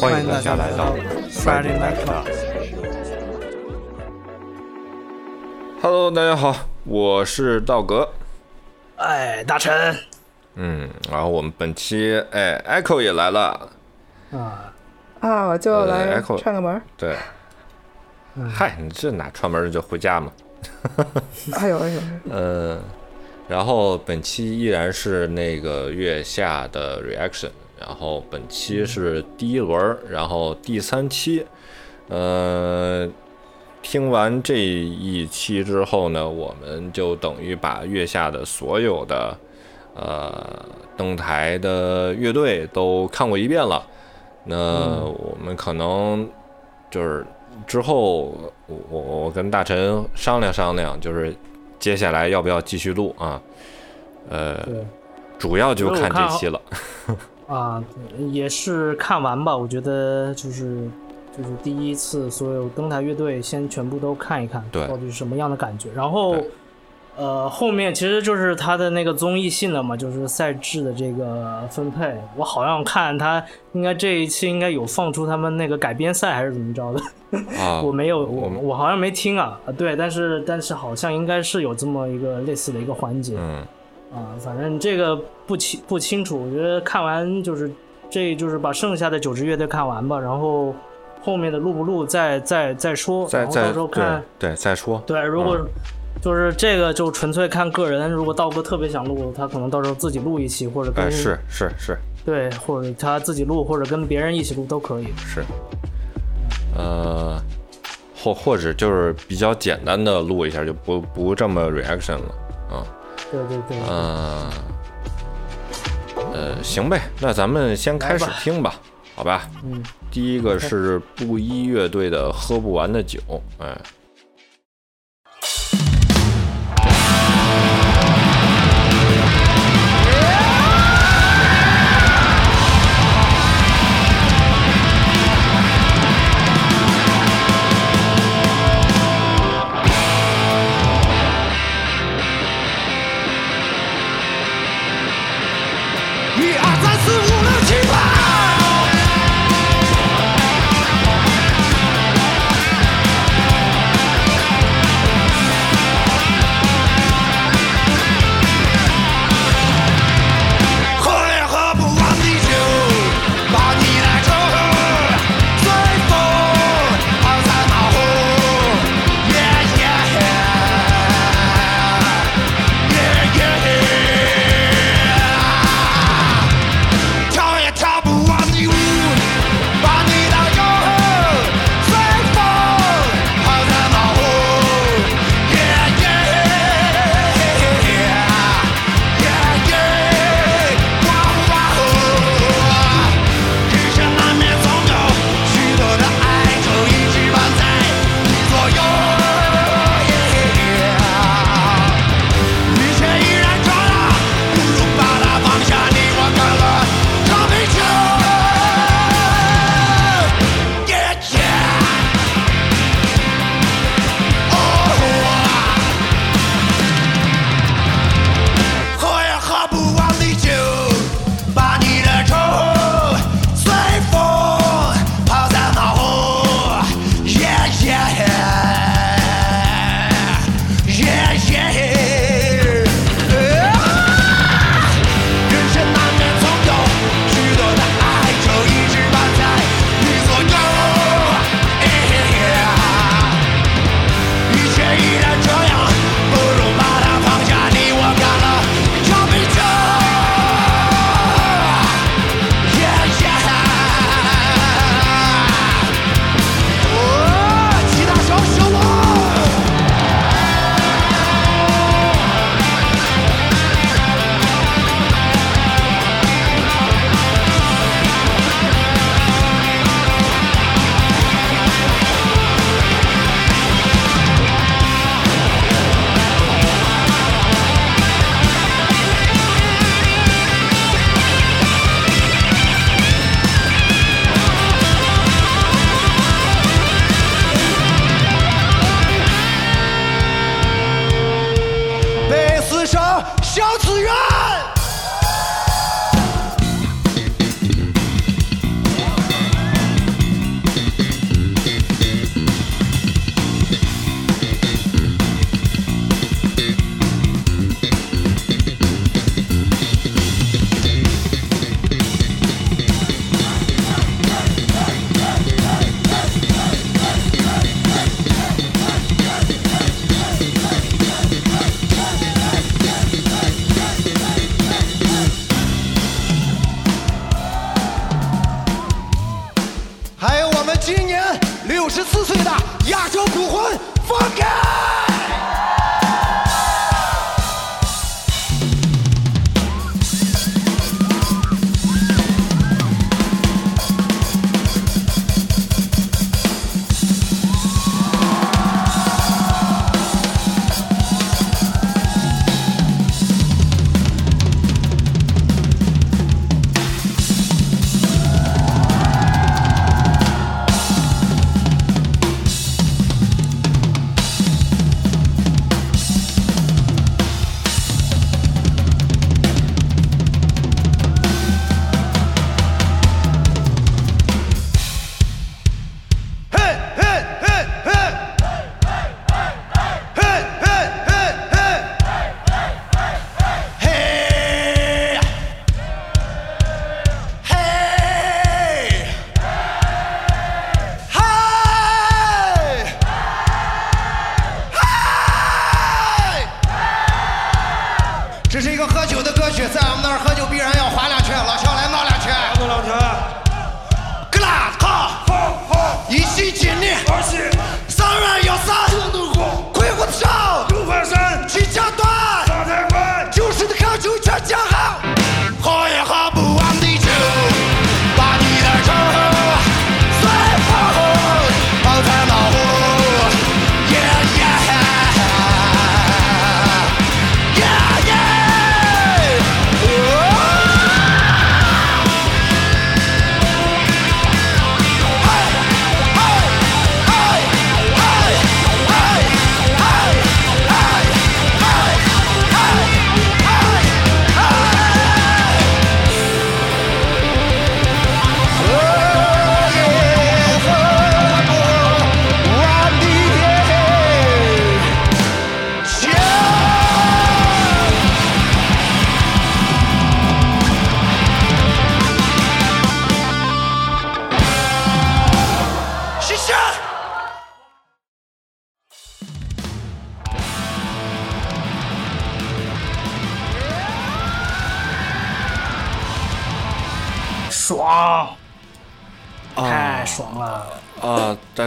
欢迎大家来到 Friday Night Talk。Hello，大家好，我是道格。哎，大陈嗯，然后我们本期哎，Echo 也来了。啊，啊，我就呃来串个门儿。对，嗨，你这哪串门就回家嘛。哎呦哎呦，嗯，然后本期依然是那个月下的 reaction，然后本期是第一轮儿，然后第三期，呃，听完这一期之后呢，我们就等于把月下的所有的呃登台的乐队都看过一遍了。那我们可能就是之后我我我跟大陈商量商量，就是接下来要不要继续录啊？呃，主要就看这期了。啊，也是看完吧，我觉得就是就是第一次所有登台乐队先全部都看一看，对到底是什么样的感觉。然后呃，后面其实就是他的那个综艺性的嘛，就是赛制的这个分配。我好像看他应该这一期应该有放出他们那个改编赛还是怎么着的，啊，我没有，我我我好像没听啊啊，对，但是但是好像应该是有这么一个类似的一个环节。嗯，啊，反正这个不清不清楚，我觉得看完就是这就是把剩下的九支乐队看完吧，然后后面的录不录再再再说，再再到时候看对对再说。对，如果嗯就是这个就纯粹看个人，如果道哥特别想录，他可能到时候自己录一期，或者跟、哎，是是是对，或者他自己录，或者跟别人一起录都可以。是，呃，或或者就是比较简单的录一下，就不不这么 reaction 了。啊，对对对，嗯，呃，行呗，那咱们先开始听吧，好吧？嗯，第一个是布衣乐队的《喝不完的酒》，哎，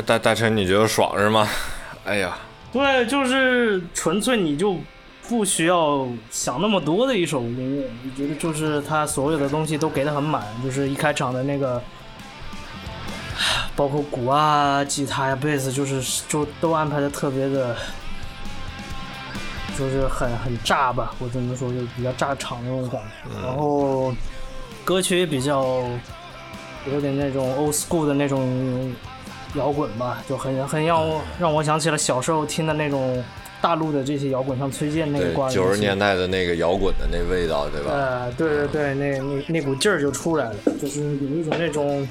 大大成，你觉得爽是吗？哎呀，对，就是纯粹你就不需要想那么多的一首音乐，你觉得就是他所有的东西都给的很满，就是一开场的那个，包括鼓啊、吉他呀、贝斯，就是就都安排的特别的，就是很很炸吧，我只能说就比较炸场那种感觉。然后歌曲也比较有点那种 old school 的那种摇滚吧，就很很让我让我想起了小时候听的那种大陆的这些摇滚，像崔健那个对挂，九十年代的那个摇滚的那味道，对吧？呃，对对对，那那那股劲儿就出来了，就是有一种那种，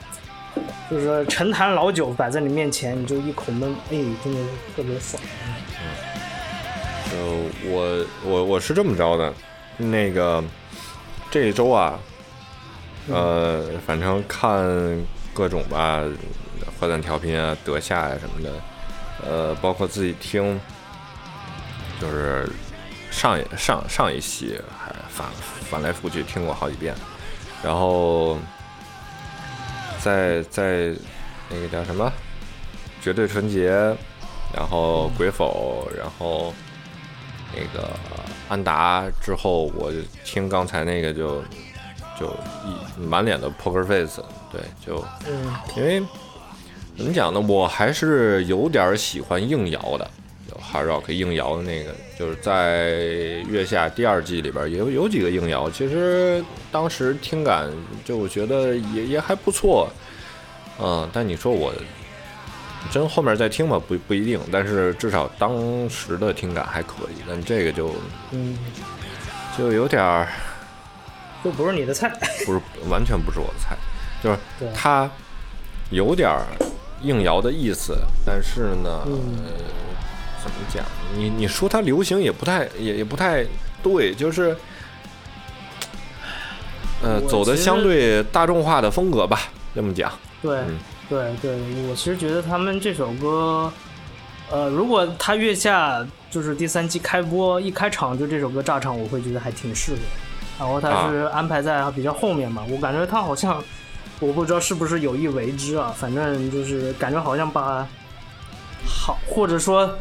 就是陈坛老酒摆在你面前，你就一口闷，哎，真的特别爽。嗯呃，我我我是这么着的，那个这一周啊，呃，反正看各种吧，坏蛋调频啊、德夏呀、什么的，呃，包括自己听，就是上一上上一期还反翻来覆去听过好几遍，然后在在那个叫什么绝对纯洁，然后鬼否，然后。那个安达之后，我就听刚才那个就就一满脸的 poker face，对，就嗯因为怎么讲呢，我还是有点喜欢硬摇的，就 hard rock 硬摇的那个，就是在月下第二季里边也有有几个硬摇，其实当时听感就我觉得也也还不错，嗯，但你说我真后面再听吧，不不一定，但是至少当时的听感还可以。但这个就嗯，就有点儿就不是你的菜。不是完全不是我的菜，就是对它有点儿硬摇的意思，但是呢，嗯呃怎么讲？你你说它流行也不太也也不太对，就是呃走的相对大众化的风格吧，这么讲。对嗯对对，我其实觉得他们这首歌，呃，如果他月下就是第三季开播一开场就这首歌炸场，我会觉得还挺适合。然后他是安排在比较后面嘛，我感觉他好像我不知道是不是有意为之啊，反正就是感觉好像把好或者说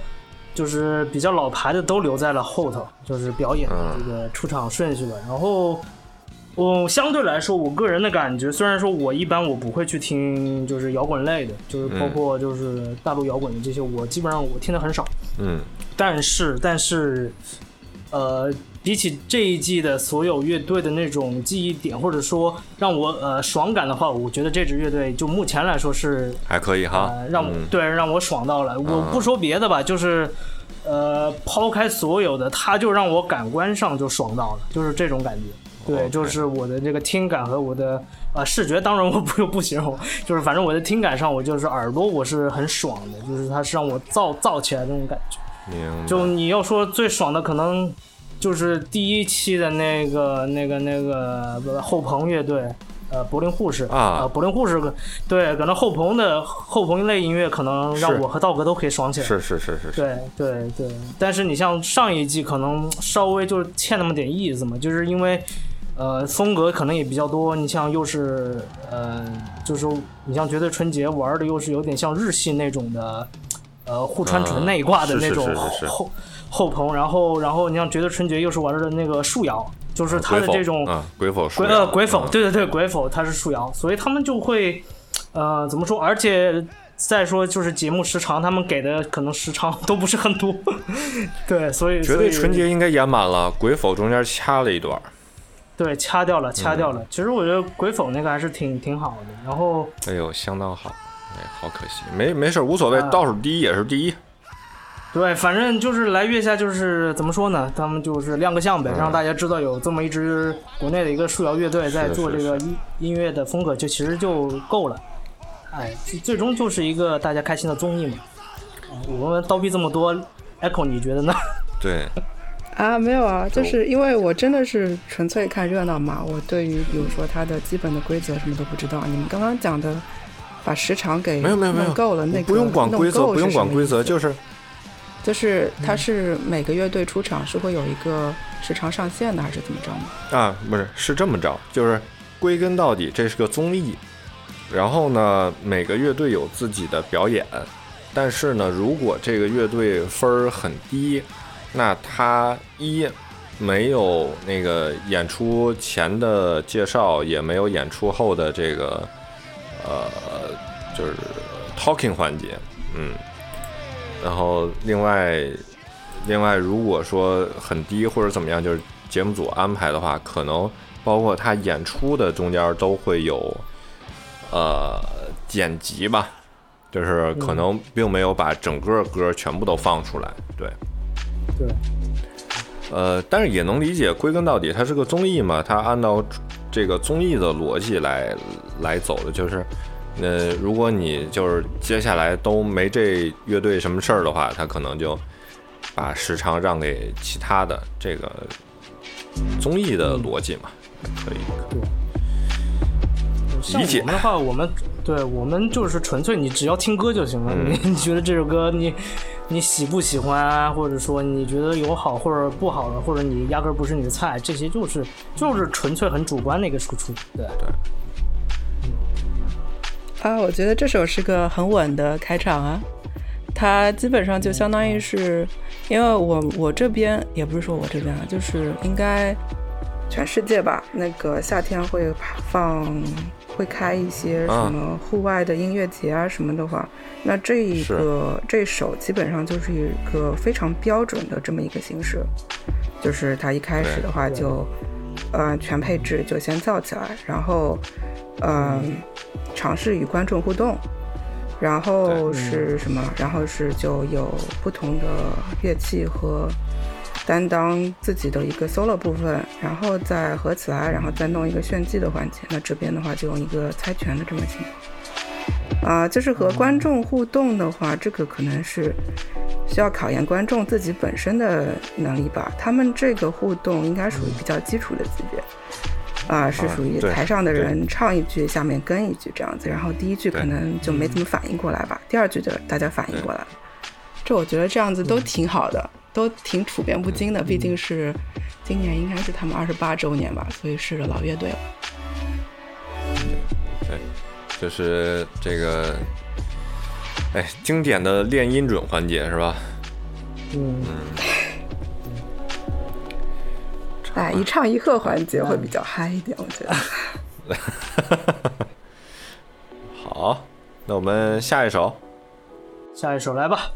就是比较老牌的都留在了后头，就是表演的这个出场顺序吧。然后我相对来说，我个人的感觉，虽然说我一般我不会去听就是摇滚类的，就是包括就是大陆摇滚的这些，我基本上我听的很少。嗯但是但是，呃，比起这一季的所有乐队的那种记忆点，或者说让我呃爽感的话，我觉得这支乐队就目前来说是还可以哈呃，让我、嗯对让我爽到了。我不说别的吧，就是呃抛开所有的，它就让我感官上就爽到了，就是这种感觉。对就是我的这个听感和我的呃视觉，当然我不不形容，就是反正我的听感上，我就是耳朵我是很爽的，就是它是让我燥燥起来的那种感觉。就你要说最爽的，可能就是第一期的那个、那个、那个不后朋乐队，呃柏林护士。啊。呃柏林护士对，可能后朋的后朋类音乐可能让我和道哥都可以爽起来。是是是是是，对对对，但是你像上一季可能稍微就是欠那么点意思嘛，就是因为呃风格可能也比较多，你像又是呃就是你像绝对春节玩的又是有点像日系那种的呃户川纯那一挂的那种是是是后后朋，然后然后你像绝对纯洁又是玩的那个树摇，就是他的这种嗯鬼否鬼树摇呃鬼否，嗯对对对，鬼否他是树摇，所以他们就会呃怎么说？而且再说就是节目时长，他们给的可能时长都不是很多，对，所以绝对纯洁应该演满了，鬼否中间掐了一段，对掐掉了掐掉嗯了。其实我觉得鬼否那个还是挺挺好的，然后哎呦，相当好，哎，好可惜，没没事，无所谓，啊倒数第一也是第一，对，反正就是来月下就是怎么说呢？他们就是亮个相呗，嗯让大家知道有这么一支国内的一个树摇乐队在做这个音音乐的风格，就其实就够了。哎，最最终就是一个大家开心的综艺嘛。啊我们叨逼这么多，Echo 你觉得呢？对，啊，没有啊，就是因为我真的是纯粹看热闹嘛。我对于比如说它的基本的规则什么都不知道。你们刚刚讲的，把时长给没有没有没有够了，那个不用管规则，不用管规则，就是就是它是每个乐队出场是会有一个时长上限的，还是怎么着吗？啊，不是，是这么着，就是归根到底，这是个综艺。然后呢，每个乐队有自己的表演，但是呢，如果这个乐队分儿很低，那他一没有那个演出前的介绍，也没有演出后的这个呃，就是 talking 环节，嗯。然后另外，另外如果说很低或者怎么样，就是节目组安排的话，可能包括他演出的中间都会有呃剪辑吧，就是可能并没有把整个歌全部都放出来，对。对，呃，但是也能理解，归根到底它是个综艺嘛，它按照这个综艺的逻辑来来走的，就是，呃，如果你就是接下来都没这乐队什么事儿的话，他可能就把时长让给其他的这个综艺的逻辑嘛，可以。像理解我们的话，我们对我们就是纯粹你只要听歌就行了。嗯你你觉得这首歌你你喜不喜欢啊，或者说你觉得有好或者不好的，或者你压根儿不是你的菜，这些就是就是纯粹很主观的一个输出。对对，啊，我觉得这首是个很稳的开场啊，它基本上就相当于是，因为我我这边也不是说我这边啊，就是应该全世界吧，那个夏天会放会开一些啊什么户外的音乐节啊什么的话，那这一个这首基本上就是一个非常标准的这么一个形式，就是它一开始的话对就呃全配置就先造起来，然后嗯、尝试与观众互动。然后是什么？然后是就有不同的乐器和担当自己的一个 solo 部分，然后再合起来，然后再弄一个炫技的环节。那这边的话就用一个猜拳的这么情况。啊、就是和观众互动的话，这个可能是需要考验观众自己本身的能力吧。他们这个互动应该属于比较基础的级别。啊，是啊属于台上的人唱一句，下面跟一句这样子，然后第一句可能就没怎么反应过来吧，第二句就大家反应过来了。这我觉得这样子都挺好的，都挺处变不惊的，毕竟是今年应该是他们二十八周年吧，所以是个老乐队了。对，就是这个，哎，经典的练音准环节是吧？嗯，哎，一唱一和环节会比较嗨一点，我觉得。好，那我们下一首。下一首来吧。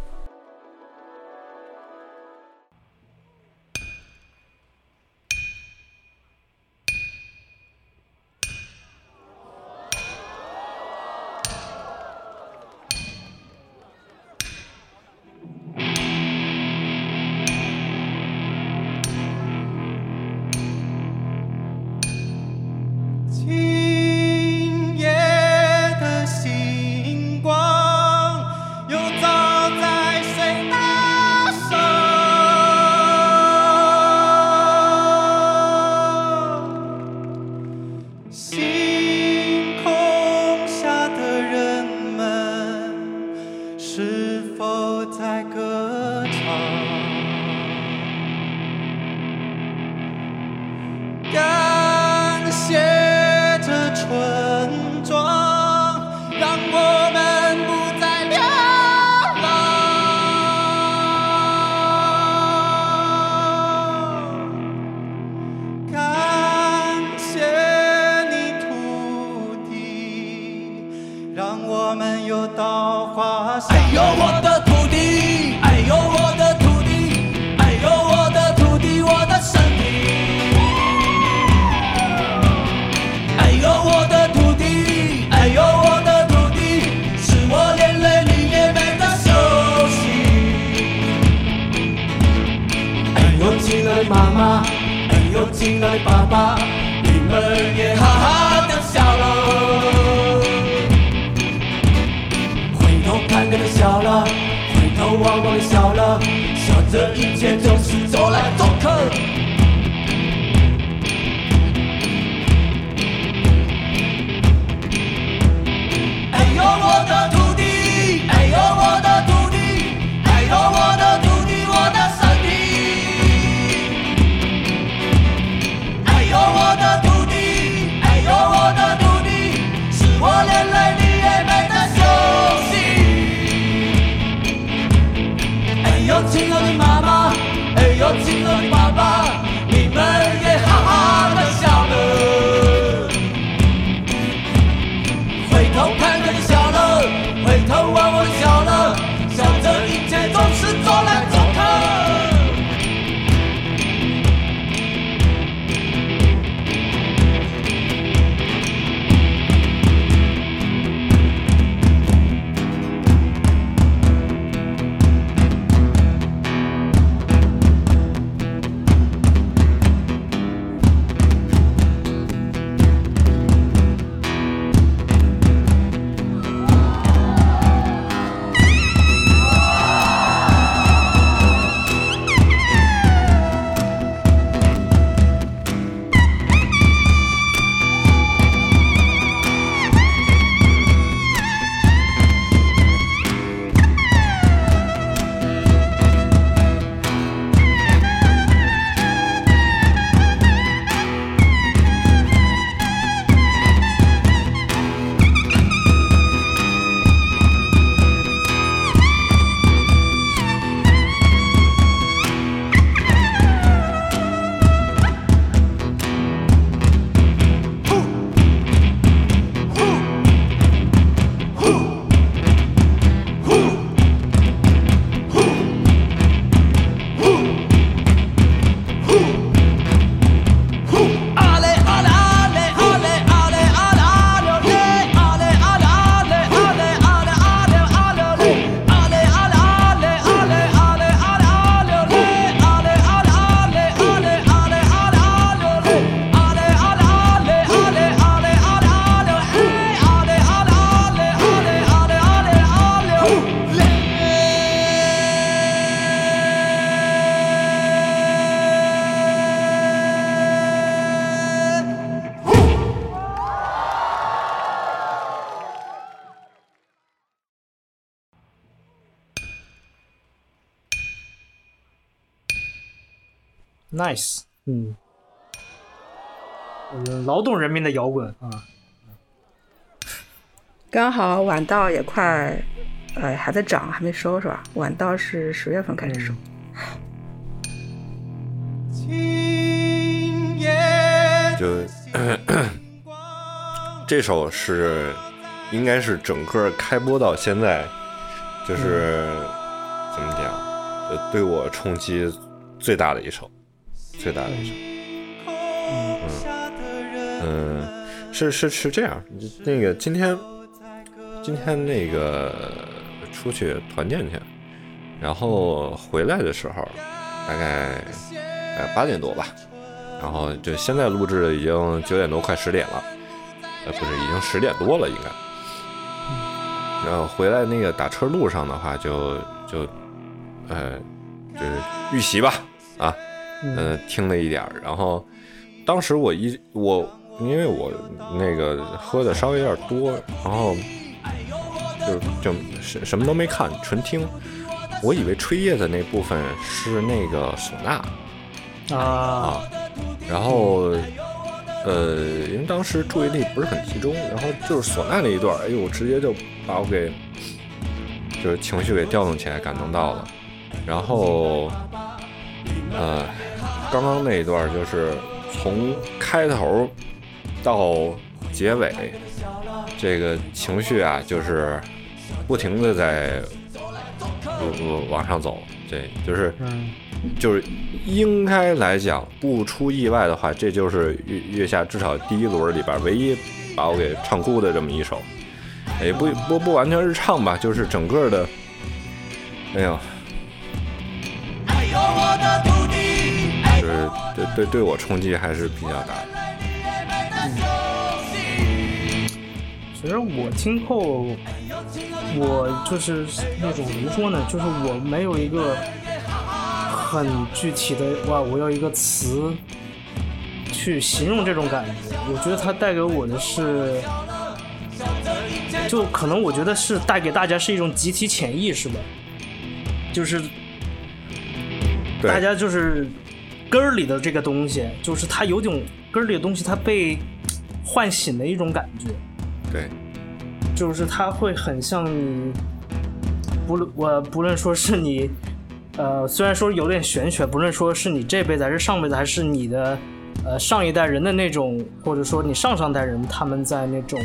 ，nice，嗯，呃劳动人民的摇滚啊，刚好晚稻也快，呃，还在长，还没收是吧？晚稻是十月份开始收。就 这首是应该是整个开播到现在，就是、怎么讲，呃，对我冲击最大的一首，最大的。嗯嗯，是是是这样，那个今天今天那个出去团建去，然后回来的时候大概呃八点多吧，然后就现在录制已经九点多快十点了，呃不是已经十点多了应该。然后回来那个打车路上的话就，就呃就是预习吧啊，呃听了一点儿，然后当时我一我因为我那个喝的稍微有点多，然后就就什什么都没看，纯听。我以为吹叶的那部分是那个唢呐，啊，啊，然后呃，因为当时注意力不是很集中，然后就是唢呐那一段，哎呦，直接就把我给就是情绪给调动起来，感动到了。然后呃，刚刚那一段就是从开头到结尾，这个情绪啊，就是不停的在呃呃往上走，对，就是嗯，就是应该来讲，不出意外的话，这就是月月下至少第一轮里边唯一把我给唱哭的这么一首，也不不不完全是唱吧，就是整个的，哎呦，就是对对对我冲击还是比较大的。其实我听后，我就是那种怎么说呢，就是我没有一个很具体的哇，我要一个词去形容这种感觉。我觉得它带给我的是，就可能我觉得是带给大家是一种集体潜意识吧，就是大家就是根儿里的这个东西，就是它有种根儿里的东西，它被唤醒的一种感觉。对，就是它会很像你，不论我不论说是你，呃，虽然说有点玄学，不论说是你这辈子还是上辈子，还是你的呃上一代人的那种，或者说你上上代人他们在那种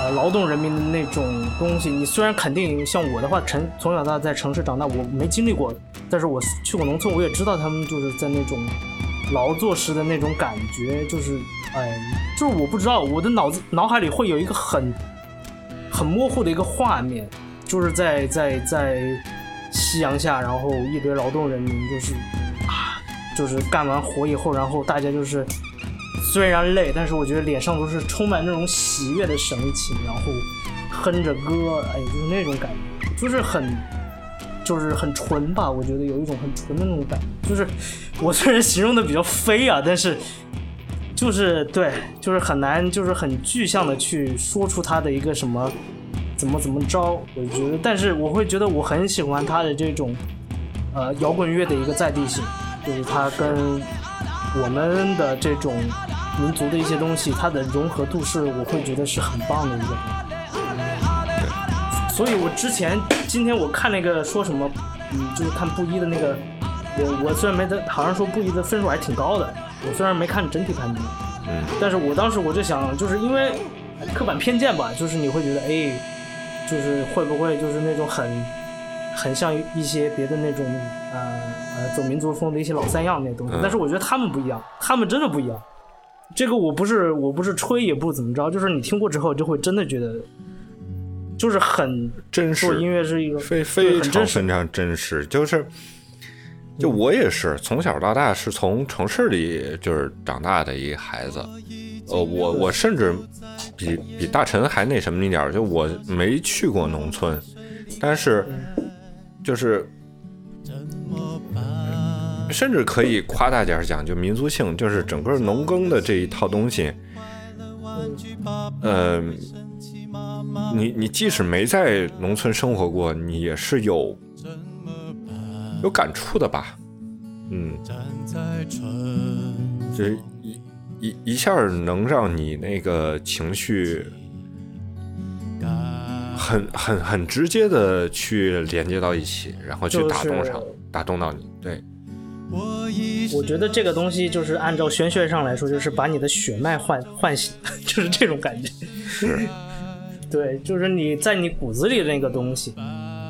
呃劳动人民的那种东西，你虽然肯定像我的话，城从小到大在城市长大，我没经历过，但是我去过农村，我也知道他们就是在那种劳作时的那种感觉，就是哎，就是我不知道，我的脑子脑海里会有一个很很模糊的一个画面，就是在在在夕阳下，然后一堆劳动人民就是啊，就是干完活以后，然后大家就是虽然累，但是我觉得脸上都是充满那种喜悦的神情，然后哼着歌，哎，就是那种感觉，就是很。就是很纯吧，我觉得有一种很纯的那种感觉。就是我虽然形容的比较飞啊，但是就是对，就是很难，就是很具象的去说出它的一个什么怎么怎么着。我觉得，但是我会觉得我很喜欢它的这种呃摇滚乐的一个在地性，就是它跟我们的这种民族的一些东西，它的融合度是我会觉得是很棒的一个东西。所以我之前今天我看那个说什么，嗯，就是看布衣的那个，我我虽然没得，好像说布衣的分数还挺高的，我虽然没看整体排名，嗯，但是我当时我就想，就是因为刻板偏见吧，就是你会觉得，哎，就是会不会就是那种很很像一些别的那种呃呃走民族风的一些老三样那东西嗯，但是我觉得他们不一样，他们真的不一样。这个我不是我不是吹也不怎么着，就是你听过之后就会真的觉得，就是很真做音实，乐是一个非非常非常真实，就是。就我也是从小到大是从城市里就是长大的一个孩子，呃，我我甚至比比大陈还那什么一点儿，就我没去过农村，但是就是甚至可以夸大点儿讲，就民族性，就是整个农耕的这一套东西，呃，你你即使没在农村生活过，你也是有有感触的吧？嗯，就是一一一下能让你那个情绪很很很直接的去连接到一起，然后去打动上，打动到你。对，我觉得这个东西就是按照玄学上来说，就是把你的血脉唤唤醒，就是这种感觉。是，对，就是你在你骨子里的那个东西，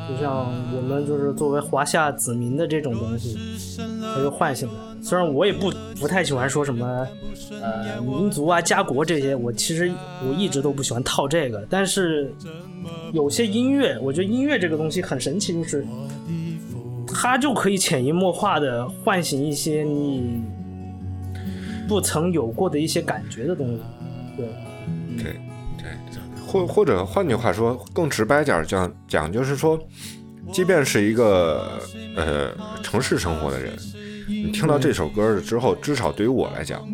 就像我们就是作为华夏子民的这种东西，它就唤醒了。虽然我也不不太喜欢说什么呃民族啊、家国这些，我其实我一直都不喜欢套这个，但是有些音乐，我觉得音乐这个东西很神奇，就是它就可以潜移默化的唤醒一些你不曾有过的一些感觉的东西。对，对，对，对或或者换句话说，更直白点讲讲，就是说，即便是一个呃城市生活的人，你听到这首歌了之后，至少对于我来讲，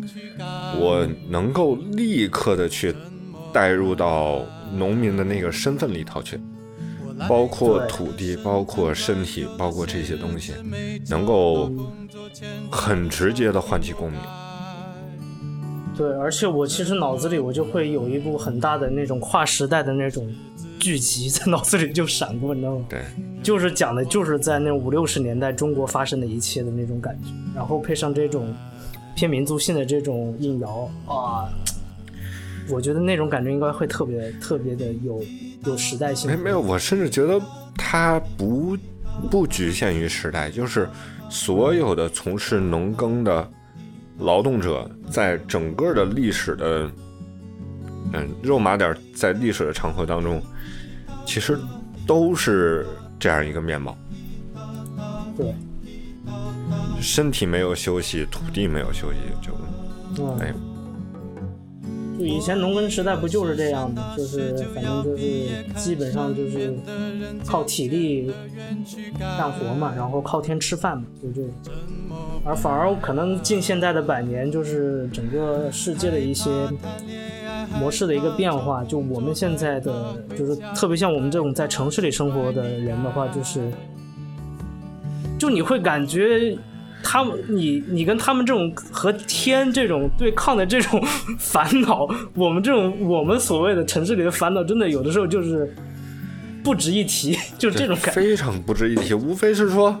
我能够立刻的去带入到农民的那个身份里头去，包括土地，包括身体，包括这些东西，能够很直接的唤起共鸣。对，而且我其实脑子里我就会有一部很大的那种跨时代的那种剧集在脑子里就闪过，你知道吗？对，就是讲的就是在那五六十年代中国发生的一切的那种感觉，然后配上这种偏民族性的这种应摇啊，我觉得那种感觉应该会特别特别的有有时代性没。没有，我甚至觉得它不不局限于时代，就是所有的从事农耕的劳动者，在整个的历史的嗯肉麻点儿，在历史的长河当中，其实都是这样一个面貌。对，身体没有休息，土地没有休息，就嗯，哎，就以前农耕时代不就是这样吗？就是反正就是基本上就是靠体力干活嘛，然后靠天吃饭嘛，就这种。而反而可能近现代的百年，就是整个世界的一些模式的一个变化。就我们现在的，就是特别像我们这种在城市里生活的人的话，就是就你会感觉他们，你你跟他们这种和天这种对抗的这种 烦恼，我们这种我们所谓的城市里的烦恼，真的有的时候就是不值一提，就是这种感觉。非常不值一提，无非是说。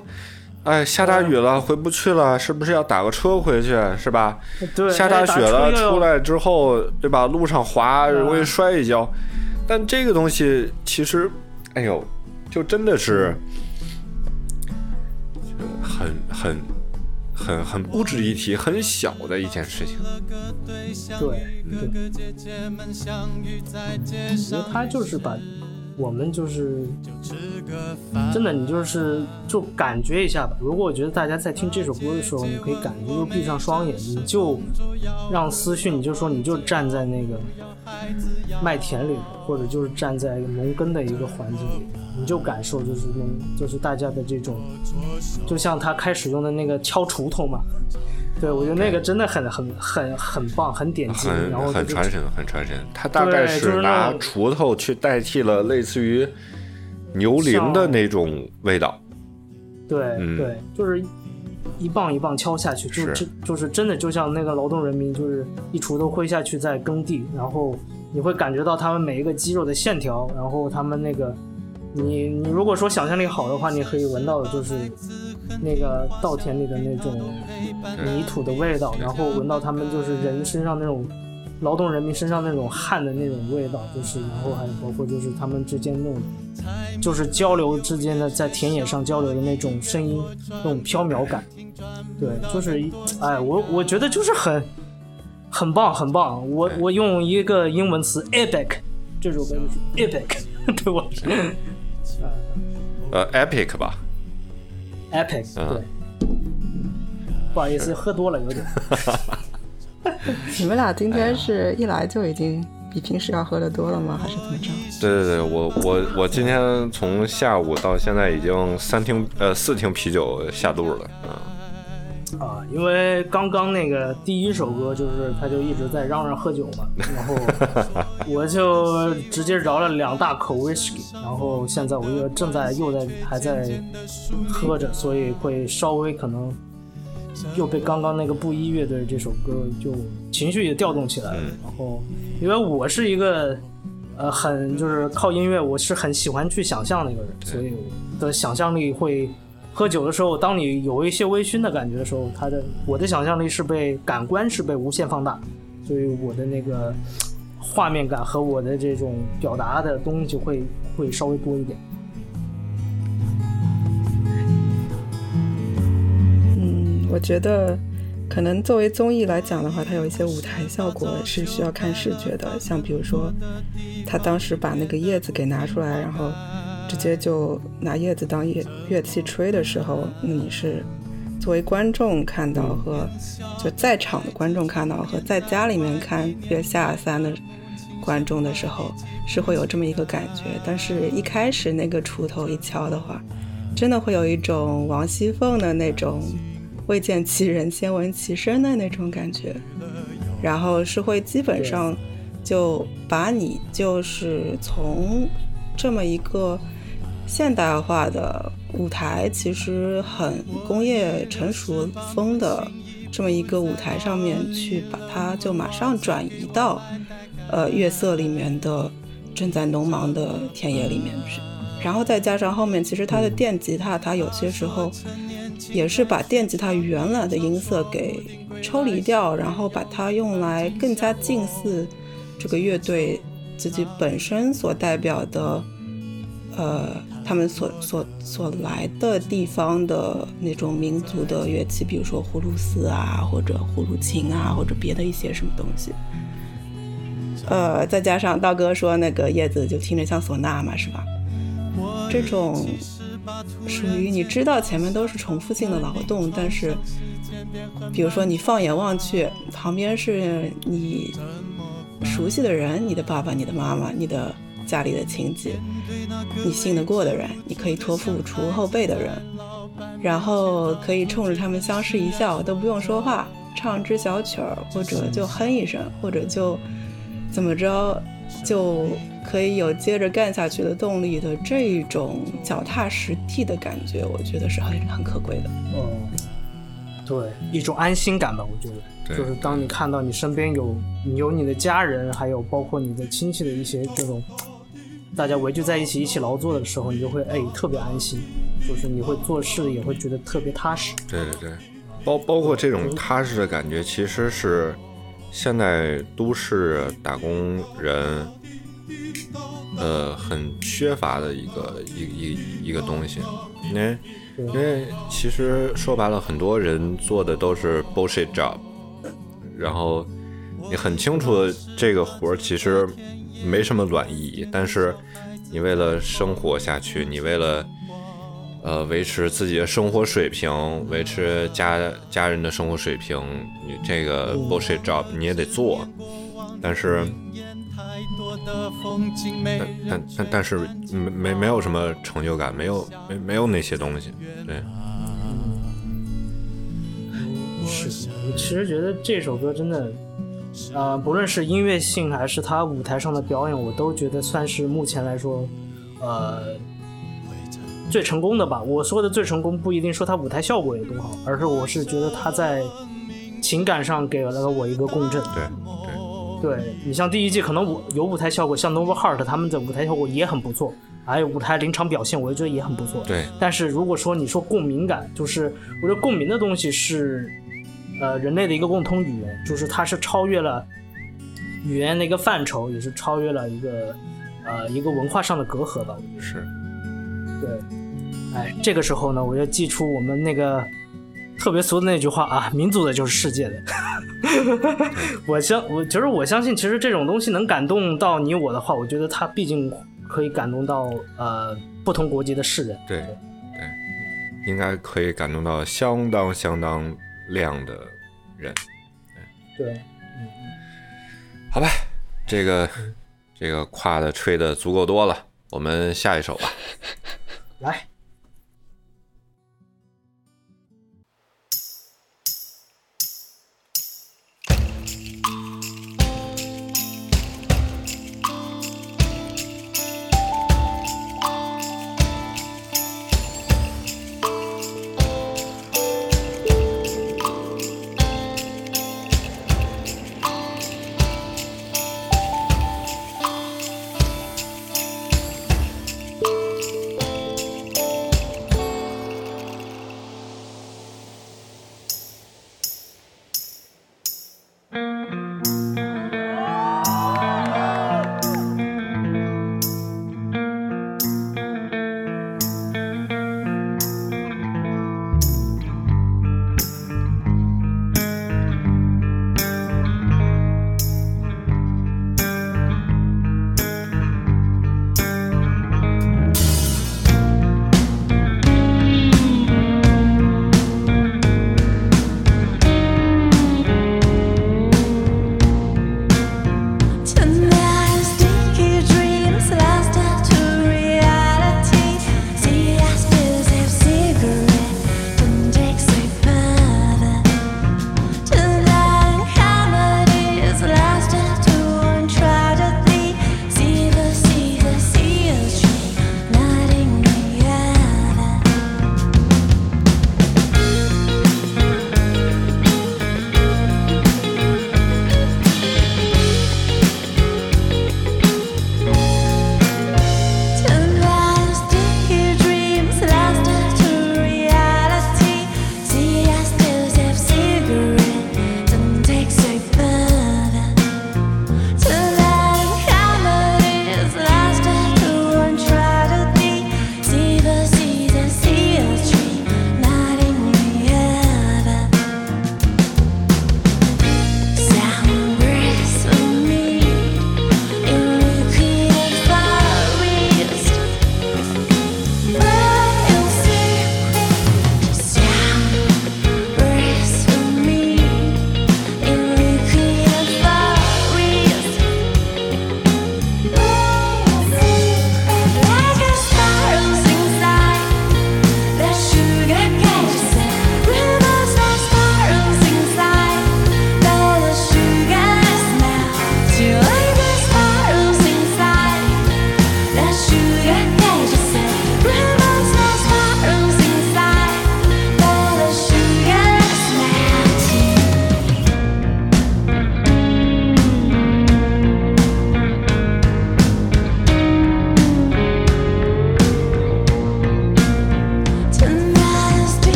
哎，下大雨了，回不去了，是不是要打个车回去？是吧？对，下大雪了，出来之后，对吧？路上滑，嗯容易摔一跤。但这个东西其实，哎呦，就真的是很很很很不值一提，很小的一件事情。对对，我觉得他就是把我们就是真的，你就是就感觉一下吧。如果我觉得大家在听这首歌的时候，你可以感觉就闭上双眼，你就让思绪，你就说你就站在那个麦田里，或者就是站在农耕的一个环境里，你就感受就是农，就是大家的这种，就像他开始用的那个敲锄头嘛。对，我觉得那个真的很很很很棒，很点睛，很然后就是很传神，很传神。他大概是拿锄头去代替了类似于牛铃的那种味道。对、嗯对，就是一棒一棒敲下去，就是就是真的就像那个劳动人民，就是一锄头挥下去在耕地，然后你会感觉到他们每一个肌肉的线条，然后他们那个，你你如果说想象力好的话，你可以闻到的就是那个稻田里的那种泥土的味道，然后闻到他们就是人身上那种。劳动人民身上那种汗的那种味道，就是，然后还有包括就是他们之间那种就是交流之间的在田野上交流的那种声音，那种飘渺感，对，就是一，哎，我我觉得就是很很棒，很棒。我我用一个英文词 epic，这首歌就是 epic，对我是呃，epic 吧，epic，嗯对。不好意思，喝多了有点。你们俩今天是一来就已经比平时要喝的多了吗？还是怎么着？对对对，我我我今天从下午到现在已经三听呃四听啤酒下肚了，嗯，啊，因为刚刚那个第一首歌就是他就一直在嚷嚷喝酒嘛，然后 我就直接饶了两大口 whisky，然后现在我又正在又在还在喝着，所以会稍微可能又被刚刚那个布衣乐队这首歌就情绪也调动起来了，然后因为我是一个呃很就是靠音乐，我是很喜欢去想象的一个人，所以我的想象力会。喝酒的时候，当你有一些微醺的感觉的时候，他的我的想象力是被感官是被无限放大，所以我的那个画面感和我的这种表达的东西会会稍微多一点。嗯，我觉得可能作为综艺来讲的话，它有一些舞台效果是需要看视觉的，像比如说他当时把那个叶子给拿出来，然后直接就拿叶子当乐乐器吹的时候，那你是作为观众看到和就在场的观众看到和在家里面看《月下三》的观众的时候，是会有这么一个感觉。但是一开始那个锄头一敲的话，真的会有一种王熙凤的那种未见其人先闻其声的那种感觉，然后是会基本上就把你就是从这么一个现代化的舞台，其实很工业成熟风的这么一个舞台上面去把它就马上转移到呃月色里面的正在农忙的田野里面去。然后再加上后面，其实它的电吉他，它有些时候也是把电吉他原来的音色给抽离掉，然后把它用来更加近似这个乐队自己本身所代表的，呃，他们所所所来的地方的那种民族的乐器，比如说葫芦丝啊，或者葫芦琴啊，或者别的一些什么东西。呃，再加上道哥说那个叶子就听着像唢呐嘛，是吧？这种属于你知道前面都是重复性的劳动，但是比如说你放眼望去，旁边是你熟悉的人，你的爸爸、你的妈妈、你的家里的亲戚，你信得过的人，你可以托付储物后辈的人，然后可以冲着他们相视一笑，都不用说话，唱支小曲儿，或者就哼一声，或者就怎么着，就可以有接着干下去的动力的这种脚踏实地的感觉，我觉得是很很可贵的。嗯，对，一种安心感吧，我觉得。就是当你看到你身边有你有你的家人，还有包括你的亲戚的一些这种，大家围聚在一起一起劳作的时候，你就会哎特别安心，就是你会做事也会觉得特别踏实。对对对，包包括这种踏实的感觉，其实是现在都市打工人，呃，很缺乏的一个一一一个东西。因为因为其实说白了，很多人做的都是 bullshit job，然后你很清楚的这个活儿其实没什么卵意义，但是你为了生活下去，你为了呃，维持自己的生活水平，维持家家人的生活水平，你这个 bullshit job 你也得做，但是，但但但但是没没没有什么成就感，没有没没有那些东西，对，是，我其实觉得这首歌真的，呃，不论是音乐性还是他舞台上的表演，我都觉得算是目前来说，呃，最成功的吧。我说的最成功不一定说他舞台效果有多好，而是我是觉得他在情感上给了我一个共振。对对对你像第一季可能舞有舞台效果，像 Nova Heart 他们的舞台效果也很不错，还有舞台临场表现，我觉得也很不错。对但是如果说你说共鸣感，就是我觉得共鸣的东西是，呃，人类的一个共通语言，就是它是超越了语言的一个范畴，也是超越了一个呃一个文化上的隔阂吧。我觉得是，对，哎，这个时候呢，我就记出我们那个特别俗的那句话啊，民族的就是世界的。我相我其实我相信，其实这种东西能感动到你我的话，我觉得它毕竟可以感动到呃不同国籍的世人。对对，应该可以感动到相当相当量的人，对，嗯好吧，这个这个夸的吹的足够多了，我们下一首吧。来。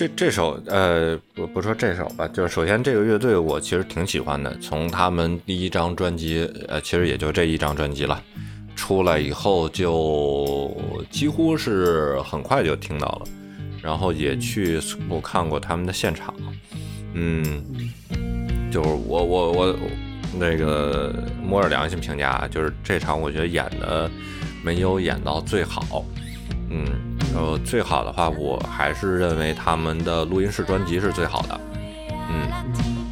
这这首呃，不不说这首吧，就是首先这个乐队我其实挺喜欢的，从他们第一张专辑，呃，其实也就这一张专辑了，出来以后就几乎是很快就听到了，然后也去我看过他们的现场，嗯，就是我我我那个摸着良心评价，就是这场我觉得演的没有演到最好，嗯。呃，最好的话，我还是认为他们的录音室专辑是最好的，嗯，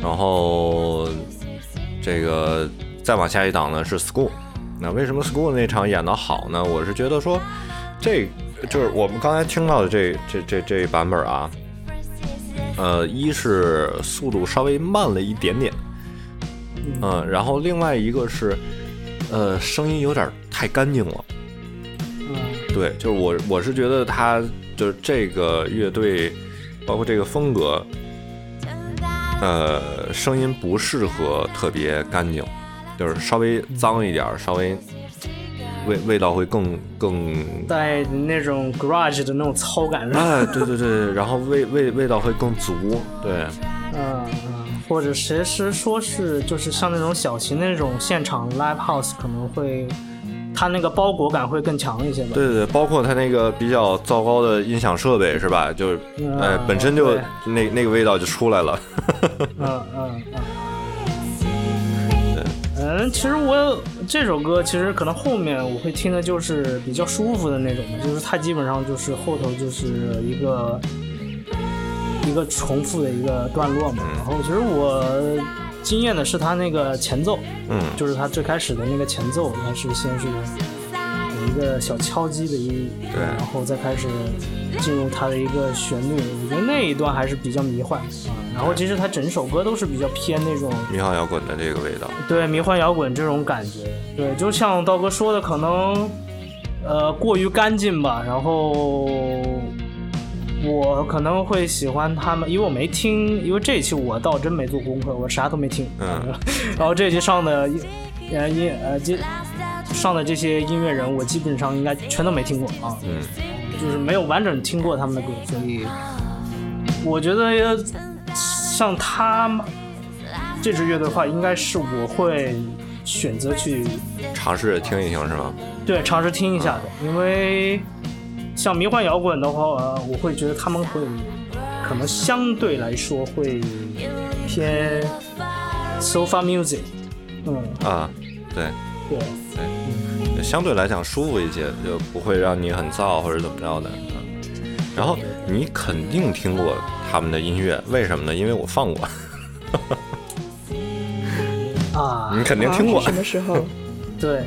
然后这个再往下一档呢是 School，那为什么 School 那场演的好呢？我是觉得说，这就是我们刚才听到的这这这这版本啊，呃，一是速度稍微慢了一点点，嗯，然后另外一个是，呃，声音有点太干净了。对，就是我，我是觉得他就是这个乐队，包括这个风格，呃，声音不适合特别干净，就是稍微脏一点，稍微味味道会更更带那种 garage 的那种糙感。哎，对对对，然后味味味道会更足，对。嗯嗯，或者其实说是就是像那种小型那种现场 live house 可能会。它那个包裹感会更强一些吧？对对对，包括它那个比较糟糕的音响设备是吧？就是，呃，本身就那那个味道就出来了。嗯嗯嗯。嗯，其实我这首歌其实可能后面我会听的就是比较舒服的那种的，就是它基本上就是后头就是一个一个重复的一个段落嘛。然后其实我。惊艳的是他那个前奏，嗯，就是他最开始的那个前奏，它是先是有一个小敲击的音，对，然后再开始进入他的一个旋律，我觉得那一段还是比较迷幻啊。然后其实他整首歌都是比较偏那种迷幻摇滚的这个味道，对，迷幻摇滚这种感觉，对，就像道哥说的，可能呃过于干净吧，然后。我可能会喜欢他们，因为我没听，因为这一期我倒真没做功课，我啥都没听。嗯。然后这一期上的音音呃，这上的这些音乐人，我基本上应该全都没听过啊。嗯。就是没有完整听过他们的歌，所以我觉得像他们这支乐队的话，应该是我会选择去尝试听一听，是吗？对，尝试听一下的，因为。像迷幻摇滚的话，呃我会觉得他们会可能相对来说会偏 sofa music，嗯啊，对对对，相对来讲舒服一些，就不会让你很燥或者怎么着的。然后你肯定听过他们的音乐，为什么呢？因为我放过。啊，你肯定听过。什么时候？对。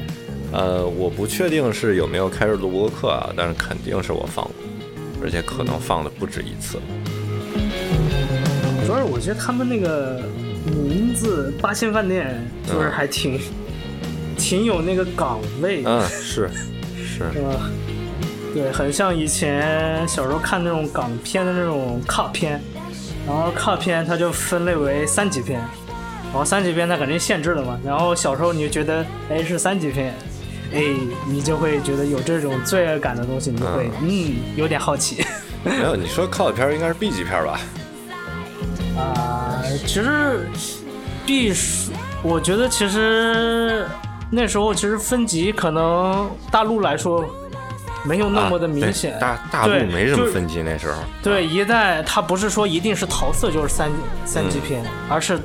呃，我不确定是有没有开始录播课啊，但是肯定是我放过，而且可能放的不止一次。主要是我觉得他们那个名字“八仙饭店”就是还挺挺有那个港味。嗯，是是。吧？对，很像以前小时候看那种港片的那种卡片，然后卡片它就分类为三级片，然后三级片它肯定限制了嘛，然后小时候你就觉得哎是三级片。哎，你就会觉得有这种罪恶感的东西，你就会嗯有点好奇。没有，你说靠的片应该是 B 级片吧？啊，其实 B 是，我觉得其实那时候其实分级可能大陆来说没有那么的明显。大大陆没什么分级那时候。对，一代它不是说一定是桃色就是三三级片，而是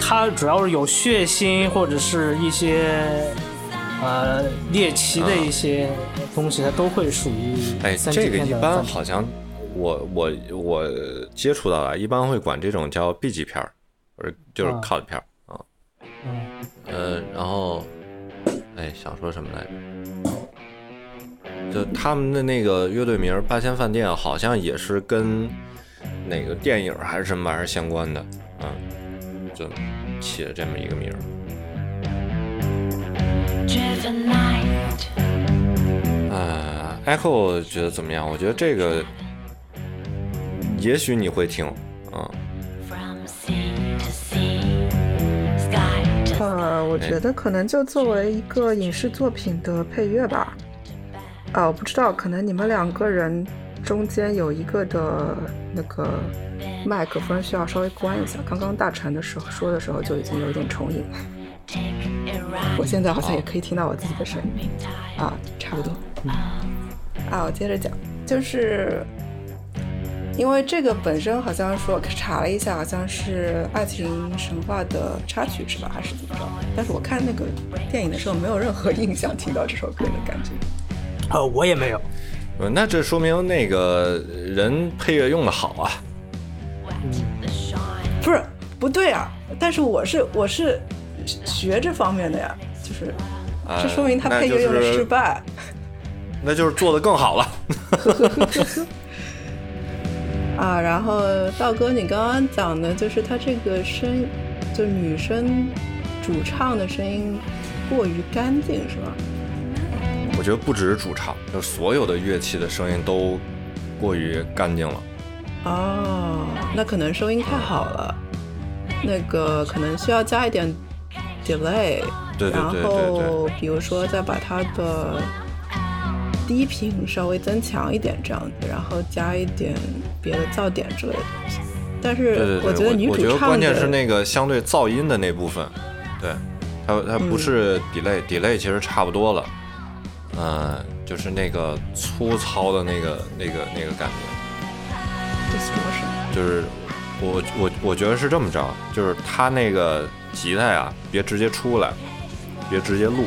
它主要是有血腥或者是一些。呃，猎奇的一些东西，它都会属于哎，这个一般好像我我我接触到的，一般会管这种叫 B 级片儿，或者就是 cut 片儿啊。嗯。呃，然后，哎，想说什么来着？就他们的那个乐队名“八仙饭店”，好像也是跟哪个电影还是什么玩意儿相关的，嗯，就起了这么一个名儿。呃，Echo 觉得怎么样？我觉得这个也许你会听，嗯。呃，我觉得可能就作为一个影视作品的配乐吧。啊，我不知道，可能你们两个人中间有一个的那个麦克风需要稍微关一下。刚刚大成的时候说的时候就已经有点重影，我现在好像也可以听到我自己的声音啊，差不多。啊，我接着讲，就是因为这个本身好像说查了一下，好像是《爱情神话》的插曲是吧，还是怎么着？但是我看那个电影的时候没有任何印象听到这首歌的感觉。呃，我也没有。呃那这说明那个人配乐用的好啊。不是不对啊，但是我是我是学这方面的呀，就是啊这说明他配乐用的失败。那就是做的更好了。啊，然后道哥，你刚刚讲的就是他这个声，就女生主唱的声音过于干净，是吧？我觉得不只是主唱，就所有的乐器的声音都过于干净了。哦，那可能收音太好了，那个可能需要加一点 delay，然对对对对后比如说再把它的低频稍微增强一点这样子，然后加一点别的噪点之类的东西。但是我觉得女我觉得主唱关键是那个相对噪音的那部分，对，它它不是 delay，delay、其实差不多了，嗯、就是那个粗糙的那个那个那个感觉，就是我我我觉得是这么着，就是它那个吉他呀，别直接出来，别直接录，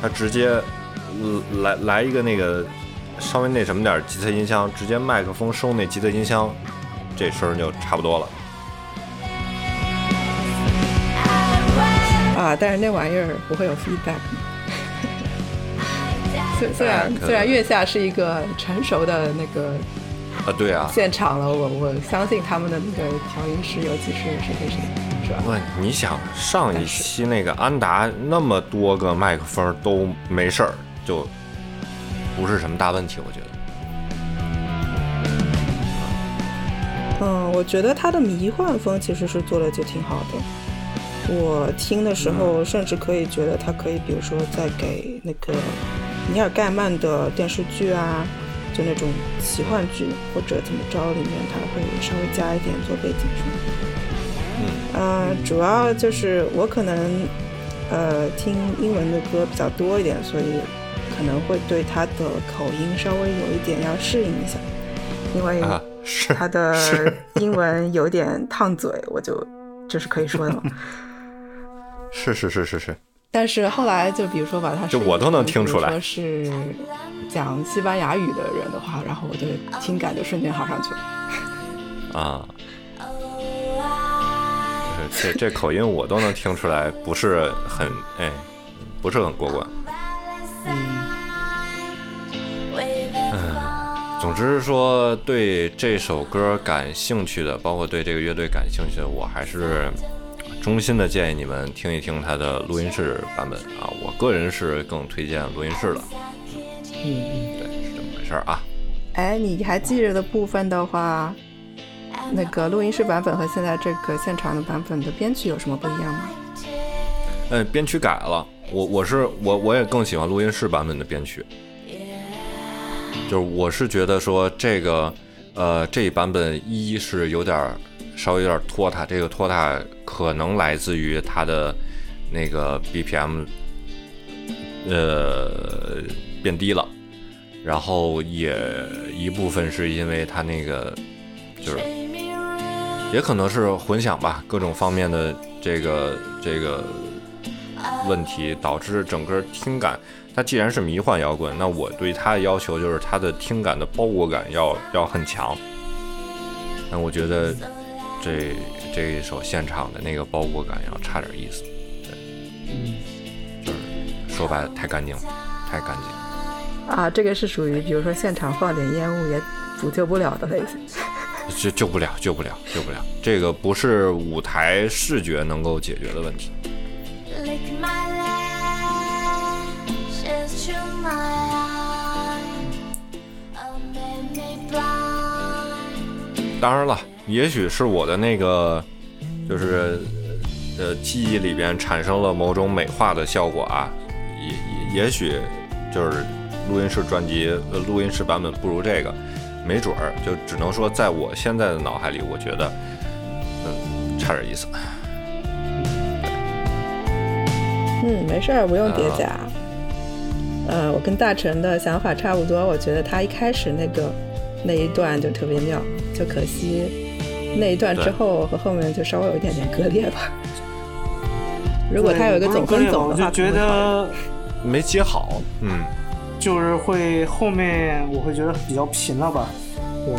他直接呃来来一个那个稍微那什么点儿吉他音箱，直接麦克风收那吉他音箱，这声儿就差不多了。啊，但是那玩意儿不会有 feedback。虽虽然虽然月下是一个成熟的那个啊，对啊，现场了，我我相信他们的那个调音师，尤其是谁谁谁，是吧？问你想上一期那个安达那么多个麦克风都没事儿，就不是什么大问题，我觉得。嗯，我觉得他的迷幻风其实是做的就挺好的。我听的时候，甚至可以觉得他可以，比如说在给那个尼尔盖曼的电视剧啊，就那种奇幻剧或者怎么着里面，他会稍微加一点做背景声。嗯，呃，主要就是我可能呃听英文的歌比较多一点，所以可能会对他的口音稍微有一点要适应一下，因为他的 英文有点烫嘴，我就这是可以说的嘛。是是是是是，但是后来就比如说把他就我都能听出来。说是讲西班牙语的人的话，然后我就听感就瞬间好上去了。啊，这这口音我都能听出来，不是很哎，不是很过关。嗯，总之说对这首歌感兴趣的，包括对这个乐队感兴趣的，我还是衷心的建议你们听一听它的录音室版本啊。我个人是更推荐录音室的。嗯嗯。对，是这么回事儿啊。哎，你还记着的部分的话，那个录音室版本和现在这个现场的版本的编曲有什么不一样吗？呃，编曲改了，我我是我我也更喜欢录音室版本的编曲，就是我是觉得说这个呃这一版本一是有点儿稍微有点儿拖沓，这个拖沓可能来自于它的那个 BPM 呃变低了，然后也一部分是因为它那个就是也可能是混响吧，各种方面的这个这个问题导致整个听感。它既然是迷幻摇滚，那我对它的要求就是它的听感的包裹感要要很强。那我觉得这这一首现场的那个包裹感要差点意思，对，就是说白了太干净了，太干净了。啊，这个是属于比如说现场放点烟雾也补救不了的类型。救救不了，救不了，救不了。这个不是舞台视觉能够解决的问题。Oh. 当然了，也许是我的那个，就是呃记忆里边产生了某种美化的效果啊，也也也许就是录音室专辑呃录音室版本不如这个，没准儿，就只能说在我现在的脑海里，我觉得，嗯，差点意思。嗯，没事儿，不用叠加。呃，我跟大成的想法差不多，我觉得他一开始那个那一段就特别妙，就可惜那一段之后和后面就稍微有一点点割裂吧。如果他有一个总分走的话，我就觉得没接好，嗯就是会后面我会觉得比较平了吧，对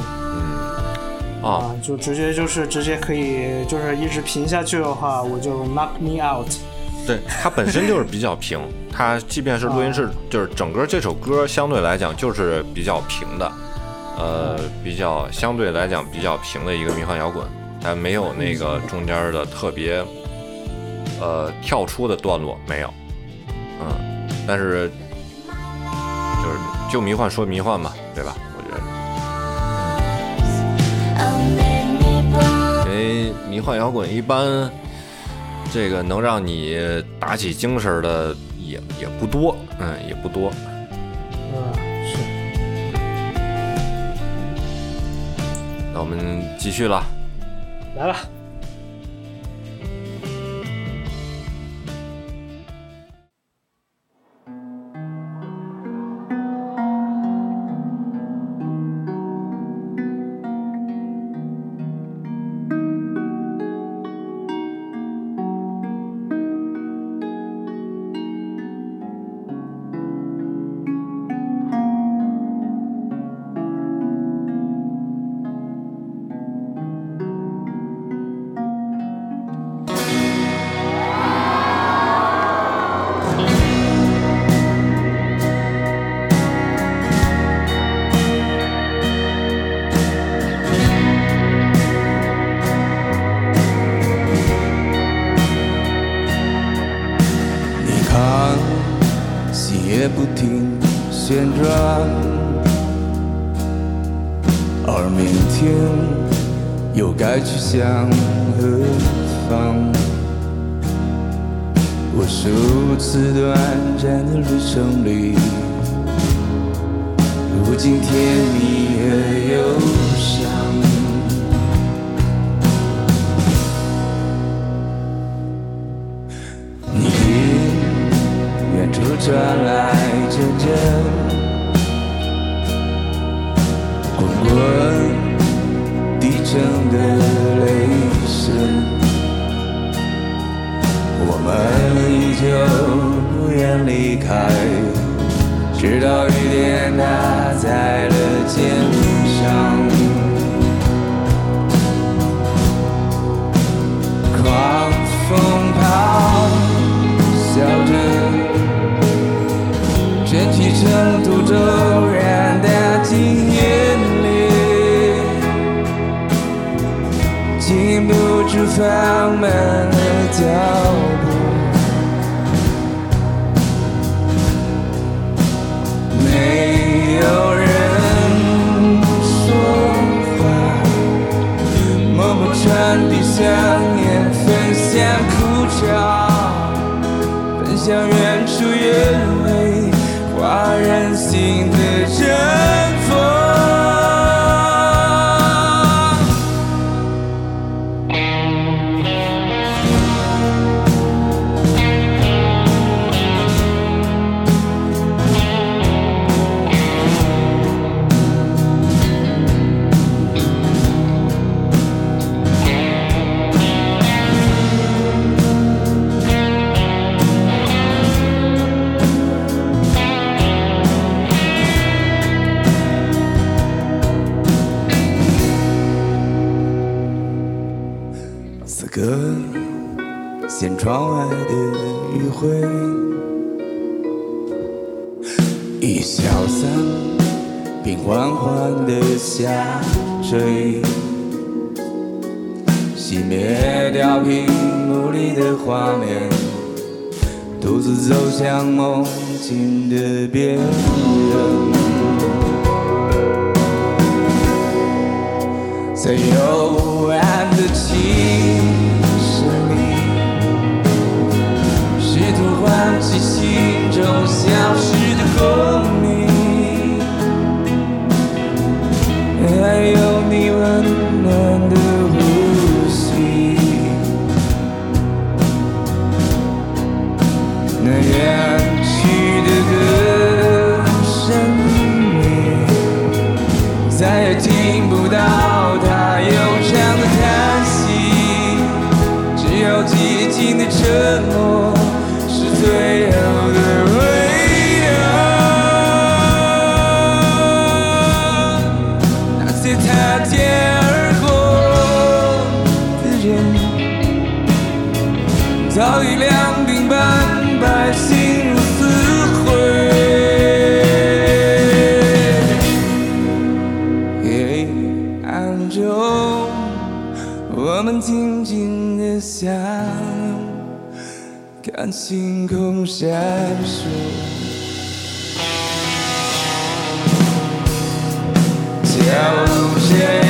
啊啊，就直接就是直接可以就是一直平下去的话，我就 knock me out。对，它本身就是比较平，它即便是录音室，就是整个这首歌相对来讲就是比较平的，呃，比较相对来讲比较平的一个迷幻摇滚，它没有那个中间的特别呃跳出的段落，没有，嗯，但是就迷幻说迷幻嘛，对吧？我觉得。Oh. 因为迷幻摇滚一般，这个能让你打起精神的也也不多，嗯，也不多。嗯，是。那我们继续了，来吧。旋转，而明天又该去向何方？我是如此短暂的旅程里，如今甜蜜而忧窗外的余晖，已消散，并缓缓地下坠，熄灭掉屏幕里的画面，独自走向梦境的边缘。在幽暗的气记心中消失的共鸣。mums jēzus. Jēzus, jēzus.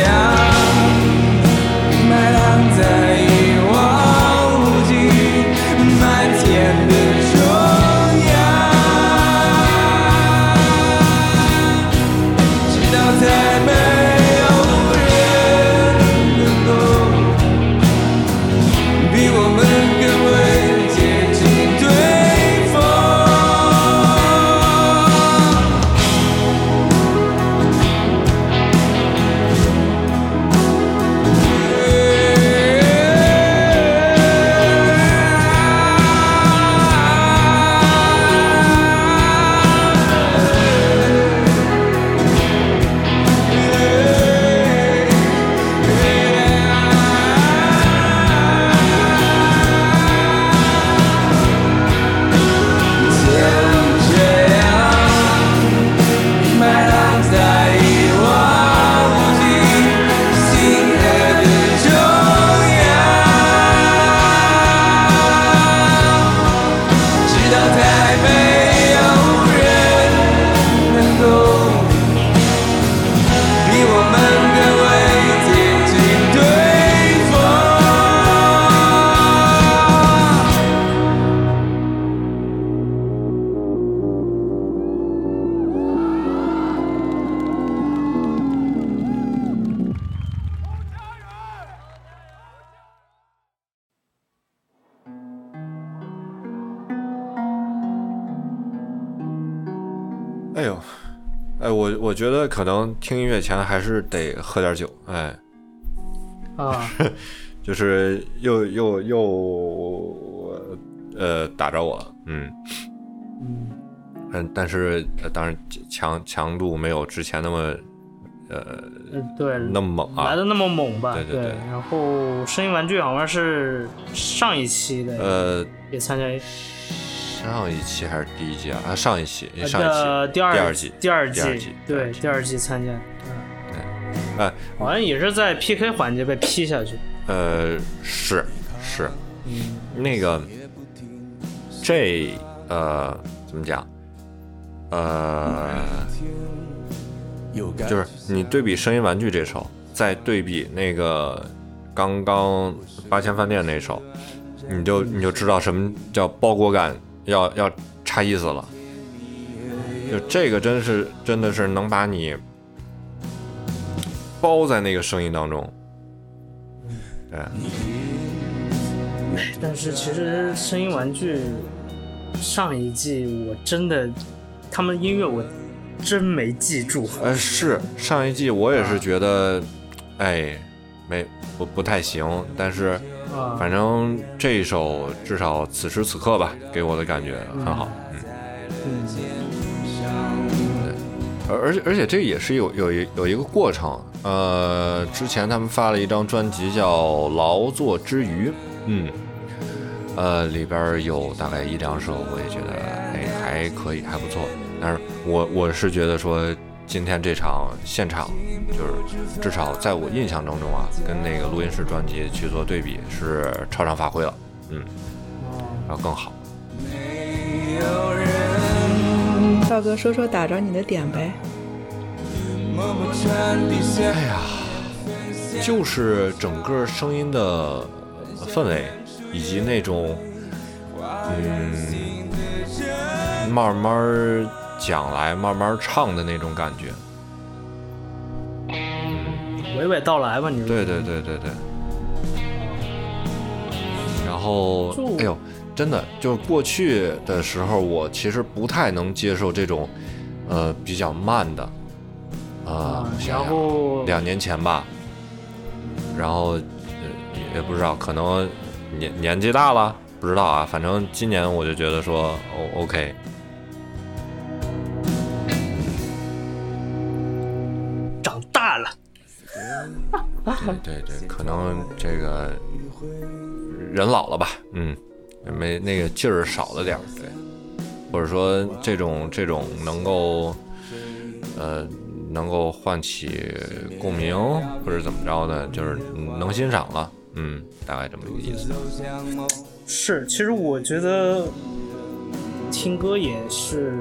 可能听音乐前还是得喝点酒，哎，啊，就是又又又呃打着我了，嗯。嗯，嗯，但是、呃当然强强度没有之前那么呃呃对，那么猛啊。来的，那么猛吧？对对对然后声音玩具好像是上一期的，呃也参加上一期还是第一季啊？啊，上一期呃上一期第二第二季第二第二季对，第第二季参加，嗯，哎好像也是在 PK 环节被 P 下去。呃是是嗯，那个这呃怎么讲呃。就是你对比声音玩具这首，再对比那个刚刚八千饭店那首，你就你就知道什么叫包裹感要要差意思了。就这个真是真的是能把你包在那个声音当中。对，但是其实声音玩具上一季我真的，他们音乐我真没记住。呃，是上一季我也是觉得，哎，没不不太行，但是啊，反正这一首至少此时此刻吧，给我的感觉很好。嗯，嗯，而而且而且这也是有有一有一个过程。呃，之前他们发了一张专辑叫《劳作之余》，嗯，呃，里边有大概一两首，我也觉得哎还可以，还不错。但是我我是觉得说今天这场现场，就是至少在我印象当中啊，跟那个录音室专辑去做对比，是超常发挥了，嗯，然后更好。道哥说说打着你的点呗。哎呀，就是整个声音的氛围，以及那种，嗯，慢慢讲来，慢慢唱的那种感觉。娓娓道来吧，你说。对对对对对。然后就，哎呦，真的，就是过去的时候，我其实不太能接受这种，呃，比较慢的，呃啊，想想然后两年前吧，然后呃也也不知道，可能年年纪大了，不知道啊，反正今年我就觉得说哦 OK，对对对，可能这个人老了吧，嗯，没那个劲儿少了点儿，对，或者说这种这种能够呃能够唤起共鸣或者怎么着的，就是嗯能欣赏了，嗯，大概这么一个意思。是，其实我觉得听歌也是，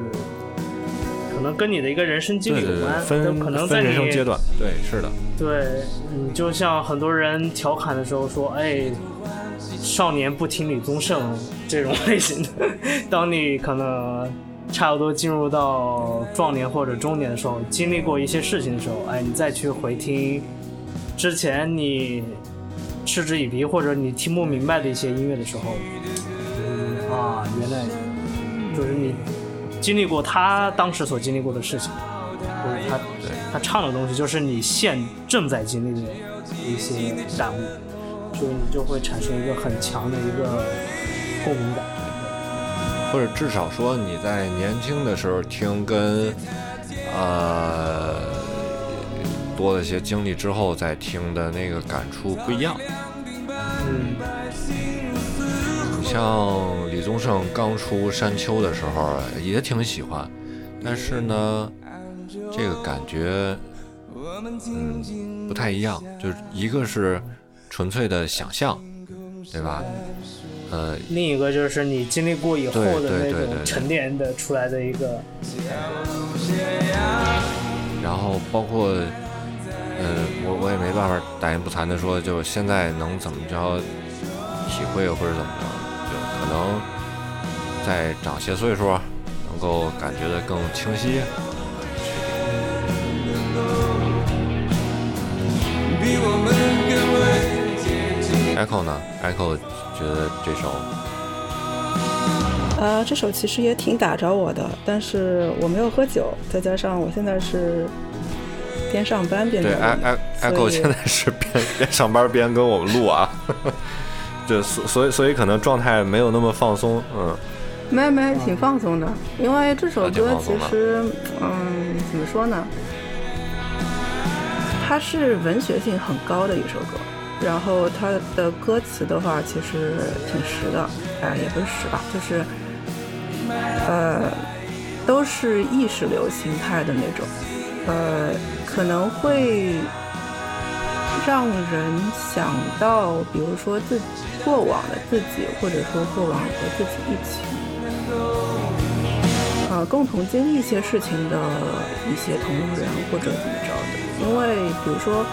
可能跟你的一个人生经历有关，可能在分人生你阶段，对，是的，对，嗯，就像很多人调侃的时候说，哎，少年不听李宗盛这种类型的，当你可能差不多进入到壮年或者中年的时候，经历过一些事情的时候，哎，你再去回听之前你嗤之以鼻或者你听不明白的一些音乐的时候，嗯啊，原来就是你经历过他当时所经历过的事情，或者他他唱的东西就是你现正在经历的一些感悟，所以你就会产生一个很强的一个共鸣感。或者至少说你在年轻的时候听跟呃多了些经历之后再听的那个感触不一样。嗯，你像李宗盛刚出《山丘》的时候也挺喜欢，但是呢，这个感觉嗯不太一样，就是一个是纯粹的想象，对吧？呃，另一个就是你经历过以后的那种沉淀的出来的一个，然后包括，呃，我我也没办法大言不惭的说，就现在能怎么着体会或者怎么着，就可能再长些岁数，能够感觉的更清晰。Echo 呢？Echo 觉得这首呃，这首其实也挺打着我的，但是我没有喝酒，再加上我现在是边上班边对 E 音 E 所 Echo 现在是边 边上班边跟我们录啊，对所所以所以可能状态没有那么放松，嗯，没没挺放松的，因为这首歌其实，嗯，怎么说呢？它是文学性很高的一首歌，然后它的歌词的话，其实挺实的，呃，也不是实吧，就是，呃，都是意识流形态的那种，呃，可能会让人想到，比如说自己过往的自己，或者说过往和自己一起，呃，共同经历一些事情的一些同路人或者怎么着的。因为比如说，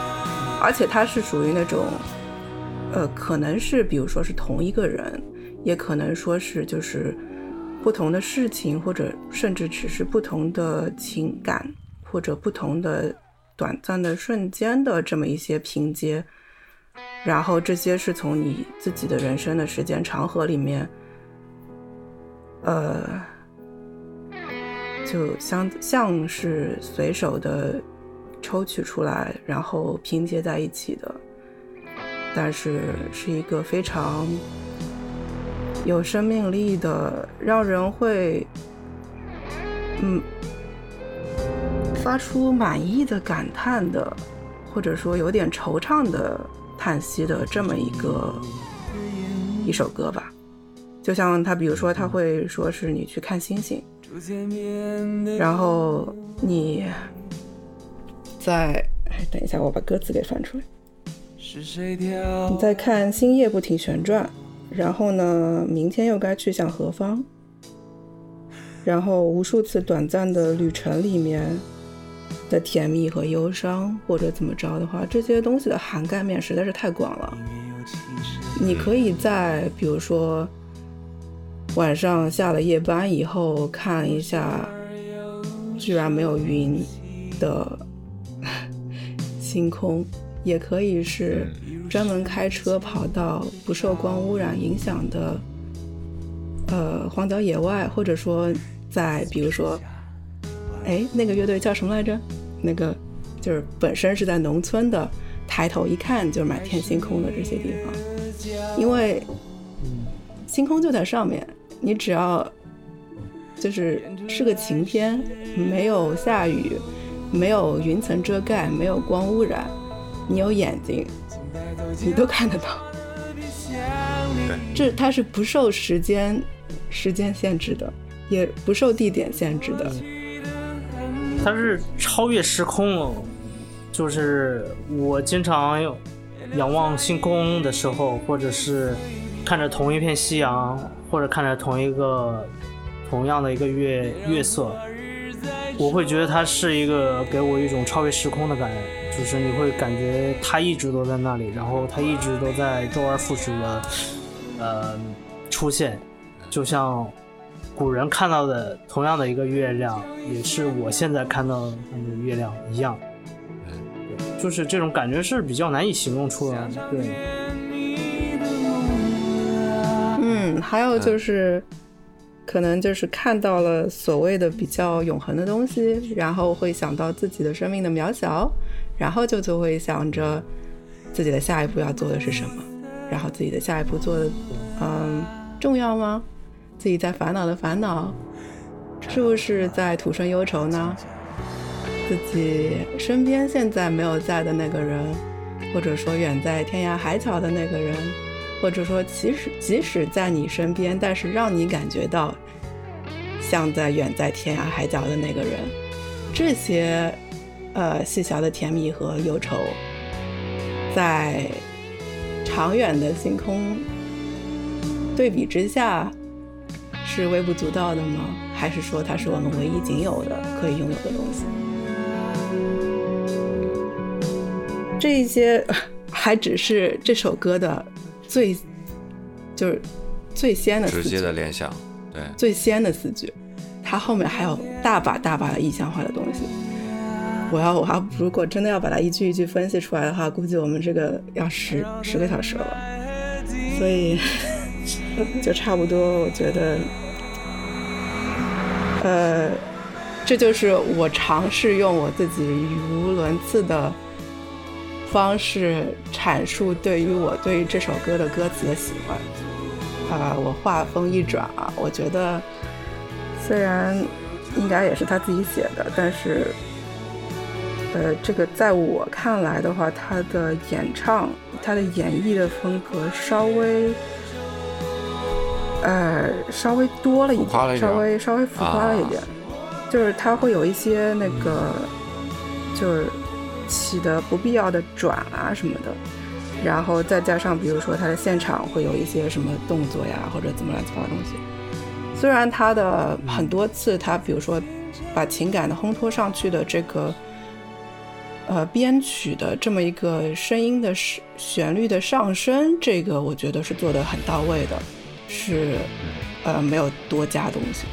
而且他是属于那种，呃，可能是比如说是同一个人，也可能说是就是不同的事情，或者甚至只是不同的情感，或者不同的短暂的瞬间的这么一些拼接。然后这些是从你自己的人生的时间长河里面，呃，就像像是随手的抽取出来，然后拼接在一起的，但是是一个非常有生命力的，让人会嗯发出满意的感叹的，或者说有点惆怅的叹息的这么一个一首歌吧。就像他，比如说他会说是你去看星星，然后你再哎，等一下，我把歌词给翻出来。你在看星夜不停旋转，然后呢，明天又该去向何方？然后无数次短暂的旅程里面的甜蜜和忧伤，或者怎么着的话，这些东西的涵盖面实在是太广了。你可以在比如说晚上下了夜班以后看一下，居然没有云的星空，也可以是专门开车跑到不受光污染影响的呃荒郊野外，或者说在比如说，哎，那个乐队叫什么来着？那个就是本身是在农村的，抬头一看就是满天星空的这些地方。因为星空就在上面，你只要就是是个晴天，没有下雨，没有云层遮盖，没有光污染，你有眼睛，你都看得到。这它是不受时间时间限制的，也不受地点限制的。它是超越时空哦，就是我经常仰望星空的时候，或者是看着同一片夕阳，或者看着同一个同样的一个月月色，我会觉得它是一个给我一种超越时空的感觉，就是你会感觉它一直都在那里，然后它一直都在周而复始的呃出现，就像古人看到的同样的一个月亮，也是我现在看到的月亮一样。就是这种感觉是比较难以形容出来的。对，还有就是，可能就是看到了所谓的比较永恒的东西，然后会想到自己的生命的渺小，然后就就会想着自己的下一步要做的是什么，然后自己的下一步做的，嗯，重要吗？自己在烦恼的烦恼，是不是在徒生忧愁呢？自己身边现在没有在的那个人，或者说远在天涯海角的那个人，或者说即使即使在你身边，但是让你感觉到像在远在天涯海角的那个人，这些呃细小的甜蜜和忧愁，在长远的星空对比之下，是微不足道的吗？还是说它是我们唯一仅有的可以拥有的东西？这一些 还只是这首歌的最就是最先的直接的联想，对，最先的四句，它后面还有大把大把的意象化的东西。我要我要如果真的要把它一句一句分析出来的话，估计我们这个要十十个小时了。所以 就差不多，我觉得，呃，这就是我尝试用我自己语无伦次的方式阐述对于我对于这首歌的歌词的喜欢。啊、我话锋一转啊，我觉得虽然应该也是他自己写的，但是，呃，这个在我看来的话，他的演唱、他的演绎的风格稍微，呃，稍微多了一点，浮夸了一点稍微稍微浮夸了一点，就是他会有一些那个，就是起的不必要的转啊什么的。然后再加上，比如说他的现场会有一些什么动作呀，或者怎么乱七八糟的东西。虽然他的很多次，他比如说把情感的烘托上去的这个，呃，编曲的这么一个声音的是旋律的上升，这个我觉得是做的很到位的，是呃没有多加东西。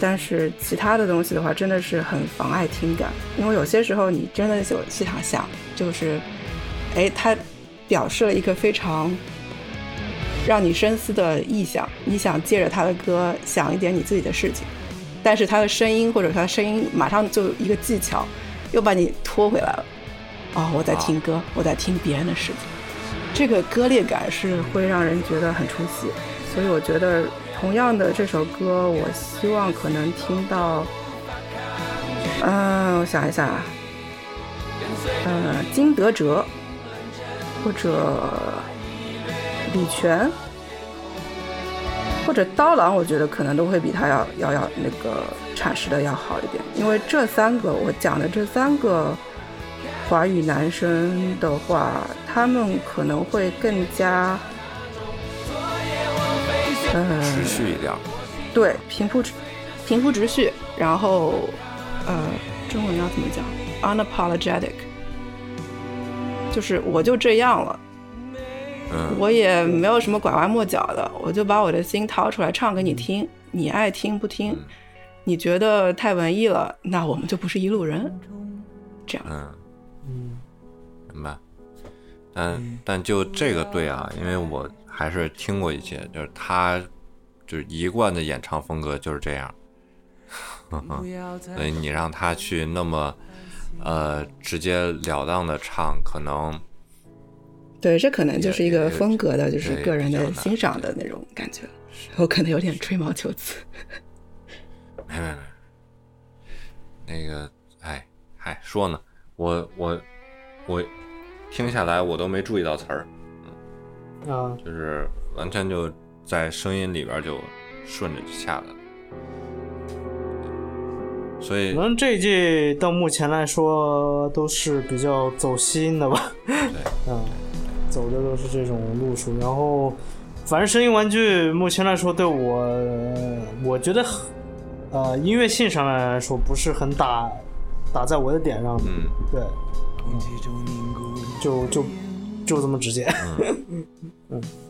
但是其他的东西的话，真的是很妨碍听感，因为有些时候你真的就细想想，就是，哎，他表示了一个非常让你深思的意象，你想借着他的歌想一点你自己的事情，但是他的声音或者他的声音马上就一个技巧，又把你拖回来了。哦，我在听歌，我在听别人的事情，这个割裂感是会让人觉得很出戏。所以我觉得，同样的这首歌，我希望可能听到，嗯、我想一下啊，呃，金德哲或者李泉或者刀郎，我觉得可能都会比他要要要那个阐释的要好一点，因为这三个我讲的这三个华语男生的话，他们可能会更加，呃，续一点，对，平铺直平铺直叙，然后呃，中文要怎么讲？unapologetic，就是我就这样了，嗯，我也没有什么拐弯抹角的，我就把我的心掏出来唱给你听，你爱听不听？你觉得太文艺了，那我们就不是一路人。这样，嗯，嗯，明白。但但就这个对啊，因为我还是听过一些，就是他就是一贯的演唱风格就是这样，所以你让他去那么呃直截了当的唱，可能对，这可能就是一个风格的，就是个人的欣赏的那种感觉。我可能有点吹毛求疵。没没没，那个，哎，嗨，说呢，我我我听下来我都没注意到词儿，嗯啊，就是完全就在声音里边就顺着就下来了。所以可能这一季到目前来说都是比较走心的吧，对，嗯，走的都是这种路数。然后，反正声音玩具目前来说对我，我觉得，呃，音乐性上来说不是很打打在我的点上，嗯，对，就就就这么直接。哎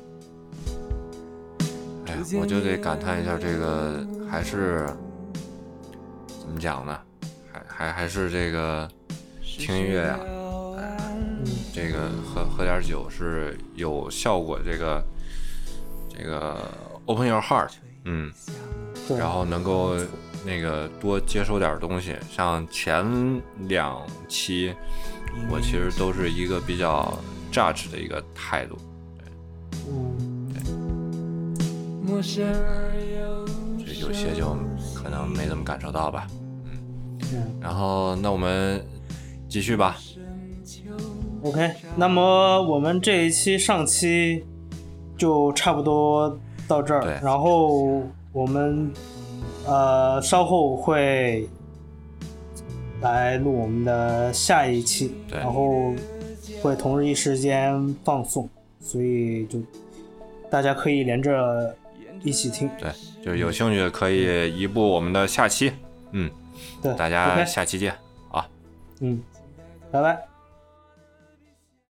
呀，我就得感叹一下，这个还是怎么讲呢？还还还是这个听音乐呀、哎这个喝喝点酒是有效果。这个这个 open your heart，嗯，然后能够那个多接收点东西。像前两期，我其实都是一个比较 judge 的一个态度。嗯，这有些就可能没怎么感受到吧。嗯，然后那我们继续吧。OK，那么我们这一期上期就差不多到这儿，然后我们呃稍后会来录我们的下一期，然后会同日一时间放送，所以就大家可以连着一起听。对，就是有兴趣的可以移步我们的下期。嗯，对，大家下期见啊。嗯，拜拜。